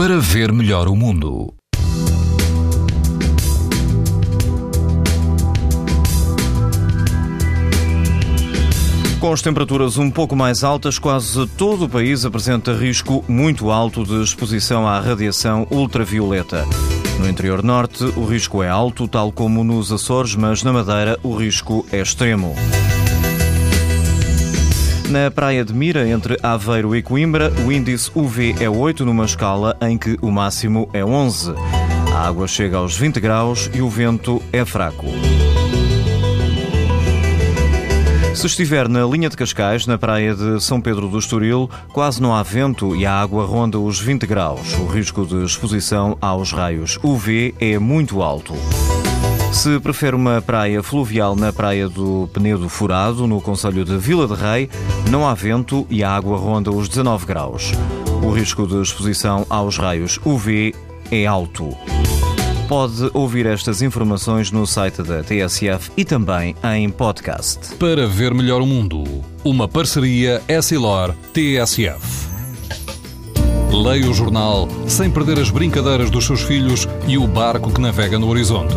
para ver melhor o mundo. Com as temperaturas um pouco mais altas, quase todo o país apresenta risco muito alto de exposição à radiação ultravioleta. No interior norte, o risco é alto, tal como nos Açores, mas na Madeira o risco é extremo. Na praia de Mira, entre Aveiro e Coimbra, o índice UV é 8 numa escala em que o máximo é 11. A água chega aos 20 graus e o vento é fraco. Se estiver na linha de Cascais, na praia de São Pedro do Estoril, quase não há vento e a água ronda os 20 graus. O risco de exposição aos raios UV é muito alto. Se prefere uma praia fluvial na praia do Penedo Furado, no Conselho de Vila de Rei, não há vento e a água ronda os 19 graus. O risco de exposição aos raios UV é alto. Pode ouvir estas informações no site da TSF e também em podcast. Para ver melhor o mundo, uma parceria Essilor-TSF. Leia o jornal sem perder as brincadeiras dos seus filhos e o barco que navega no horizonte.